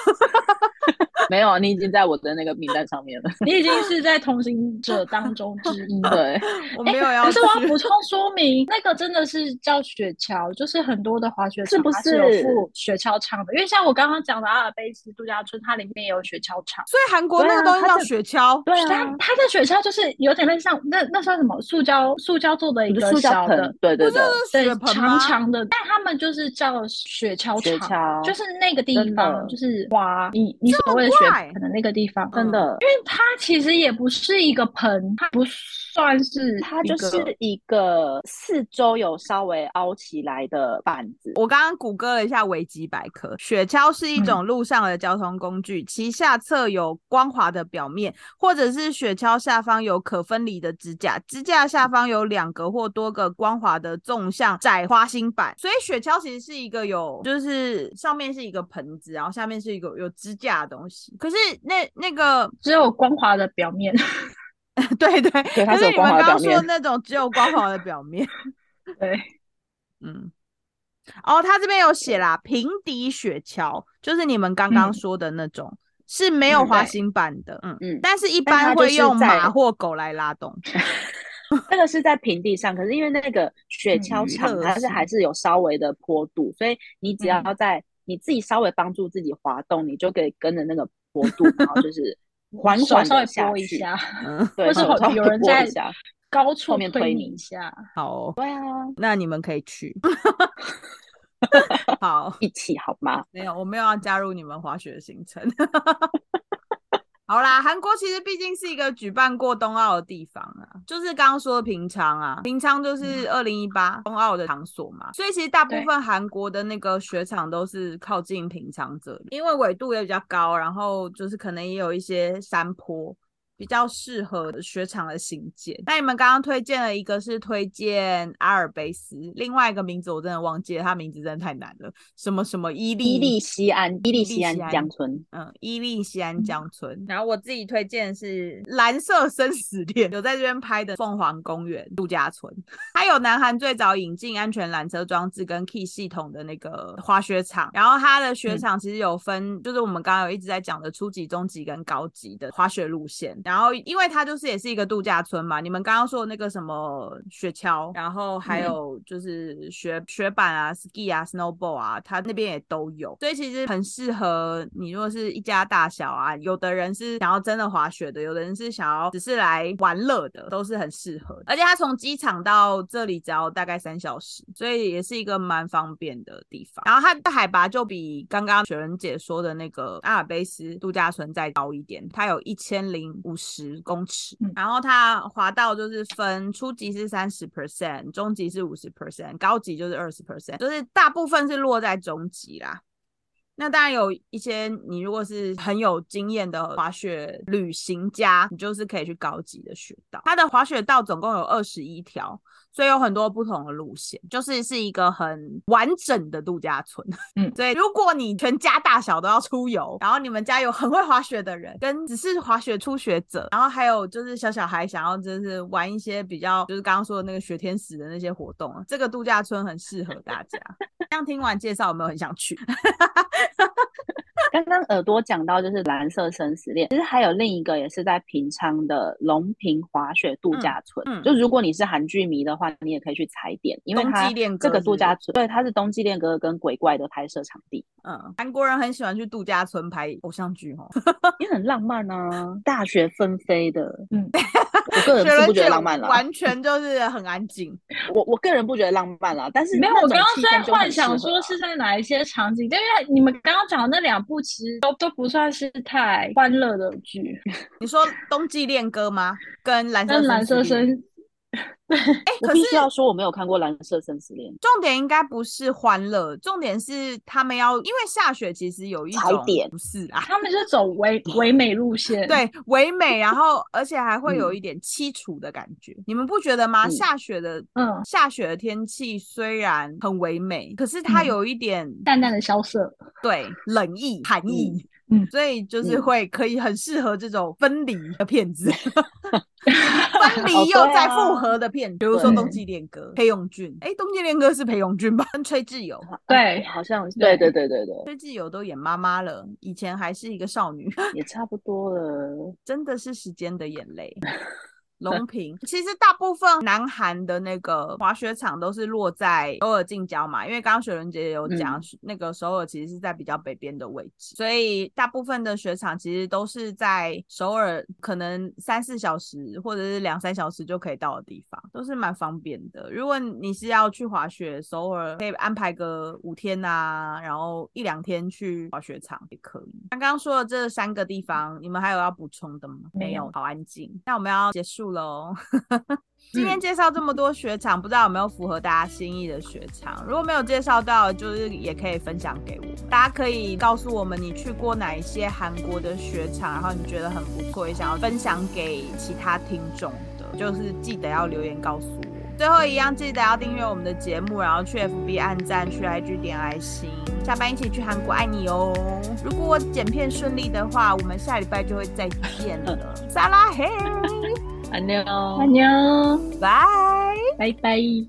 没有，你已经在我的那个名单上面了。你已经是在同行者当中之一。对，我没有要。可是我要补充说明，那个真的是叫雪橇，就是很多的滑雪场是不是有附雪橇场的？因为像我刚刚讲的阿尔卑斯度假村，它里面也有雪橇场。所以韩国那个东西叫雪橇。对啊，它的雪橇就是有点类似像那那算什么？塑胶塑胶做的一个小的，对对对，对长长的。但他们就是叫雪橇场，就是那个地方就是滑你你所谓的。可能那个地方真的，因为它其实也不是一个盆，它不算是，它就是一个四周有稍微凹起来的板子。我刚刚谷歌了一下维基百科，雪橇是一种路上的交通工具，其下侧有光滑的表面，或者是雪橇下方有可分离的支架，支架下方有两个或多个光滑的纵向窄花心板。所以雪橇其实是一个有，就是上面是一个盆子，然后下面是一个有支架的东西。可是那那个只有光滑的表面，对对，可是你们刚刚说那种只有光滑的表面，对，嗯，哦，他这边有写啦，平底雪橇就是你们刚刚说的那种，是没有滑行板的，嗯嗯，但是一般会用马或狗来拉动，那个是在平地上，可是因为那个雪橇场它是还是有稍微的坡度，所以你只要在。你自己稍微帮助自己滑动，你就可以跟着那个坡度，然后就是缓缓稍微下去。对，或者有人在高处面推你一下。好，对啊，那你们可以去。好，一起好吗？没有，我没有要加入你们滑雪的行程。好啦，韩国其实毕竟是一个举办过冬奥的地方啊，就是刚刚说的平昌啊，平昌就是二零一八冬奥的场所嘛，所以其实大部分韩国的那个雪场都是靠近平昌这里，因为纬度也比较高，然后就是可能也有一些山坡。比较适合雪场的行建。那你们刚刚推荐了一个是推荐阿尔卑斯，另外一个名字我真的忘记了，它名字真的太难了。什么什么伊利伊利西安伊利西安江村，嗯，伊利西安江村。然后我自己推荐是蓝色生死恋，有在这边拍的凤凰公园度假村，还有南韩最早引进安全缆车装置跟 key 系统的那个滑雪场。然后它的雪场其实有分，就是我们刚刚有一直在讲的初级、中级跟高级的滑雪路线。然后，因为它就是也是一个度假村嘛，你们刚刚说的那个什么雪橇，然后还有就是雪雪板啊、ski 啊、snowboard 啊，它那边也都有，所以其实很适合你。如果是一家大小啊，有的人是想要真的滑雪的，有的人是想要只是来玩乐的，都是很适合。而且它从机场到这里只要大概三小时，所以也是一个蛮方便的地方。然后它的海拔就比刚刚雪人姐说的那个阿尔卑斯度假村再高一点，它有一千零五。五十公尺，然后它滑道就是分初级是三十 percent，中级是五十 percent，高级就是二十 percent，就是大部分是落在中级啦。那当然有一些，你如果是很有经验的滑雪旅行家，你就是可以去高级的雪道。它的滑雪道总共有二十一条，所以有很多不同的路线，就是是一个很完整的度假村。嗯，所以如果你全家大小都要出游，然后你们家有很会滑雪的人，跟只是滑雪初学者，然后还有就是小小孩想要就是玩一些比较就是刚刚说的那个雪天使的那些活动，这个度假村很适合大家。这样听完介绍，有没有很想去？刚刚耳朵讲到就是蓝色生死恋，其实还有另一个也是在平昌的龙平滑雪度假村。嗯，就如果你是韩剧迷的话，你也可以去踩点，因为它这个度假村对它是冬季恋歌跟鬼怪的拍摄场地。嗯，韩国人很喜欢去度假村拍偶像剧哦，也很浪漫啊，大雪纷飞的。嗯，我个人 是不觉得浪漫了，完全就是很安静。我我个人不觉得浪漫了，但是没有，我刚刚在幻想说是在哪一些场景，因为你们刚刚讲的那两部。其实都都不算是太欢乐的剧。你说《冬季恋歌》吗？跟蓝色蓝色生。对，哎，我必须要说我没有看过《蓝色生死恋》。重点应该不是欢乐，重点是他们要因为下雪，其实有一种不是啊，他们是走唯唯美路线，对，唯美，然后而且还会有一点凄楚的感觉，你们不觉得吗？下雪的，嗯，下雪的天气虽然很唯美，可是它有一点淡淡的萧瑟，对，冷意、寒意，嗯，所以就是会可以很适合这种分离的片子。分离又再复合的片，比如说《冬季恋歌》，裴勇俊，哎，《冬季恋歌》是裴勇俊吧？跟崔智友，对，好像对对对对对，崔智友都演妈妈了，以前还是一个少女，也差不多了，真的是时间的眼泪。龙平其实大部分南韩的那个滑雪场都是落在首尔近郊嘛，因为刚刚雪伦姐有讲，那个首尔其实是在比较北边的位置，所以大部分的雪场其实都是在首尔，可能三四小时或者是两三小时就可以到的地方，都是蛮方便的。如果你是要去滑雪，首尔可以安排个五天呐，然后一两天去滑雪场也可以。刚刚说的这三个地方，你们还有要补充的吗？没有，好安静。那我们要结束。喽，今天介绍这么多雪场，不知道有没有符合大家心意的雪场？如果没有介绍到，就是也可以分享给我。大家可以告诉我们你去过哪一些韩国的雪场，然后你觉得很不错，也想要分享给其他听众的，就是记得要留言告诉我。最后一样，记得要订阅我们的节目，然后去 FB 按赞，去 IG 点爱心。下班一起去韩国，爱你哦！如果我剪片顺利的话，我们下礼拜就会再见了。撒拉嘿。 안녕. 안녕. 바이. 바이바이.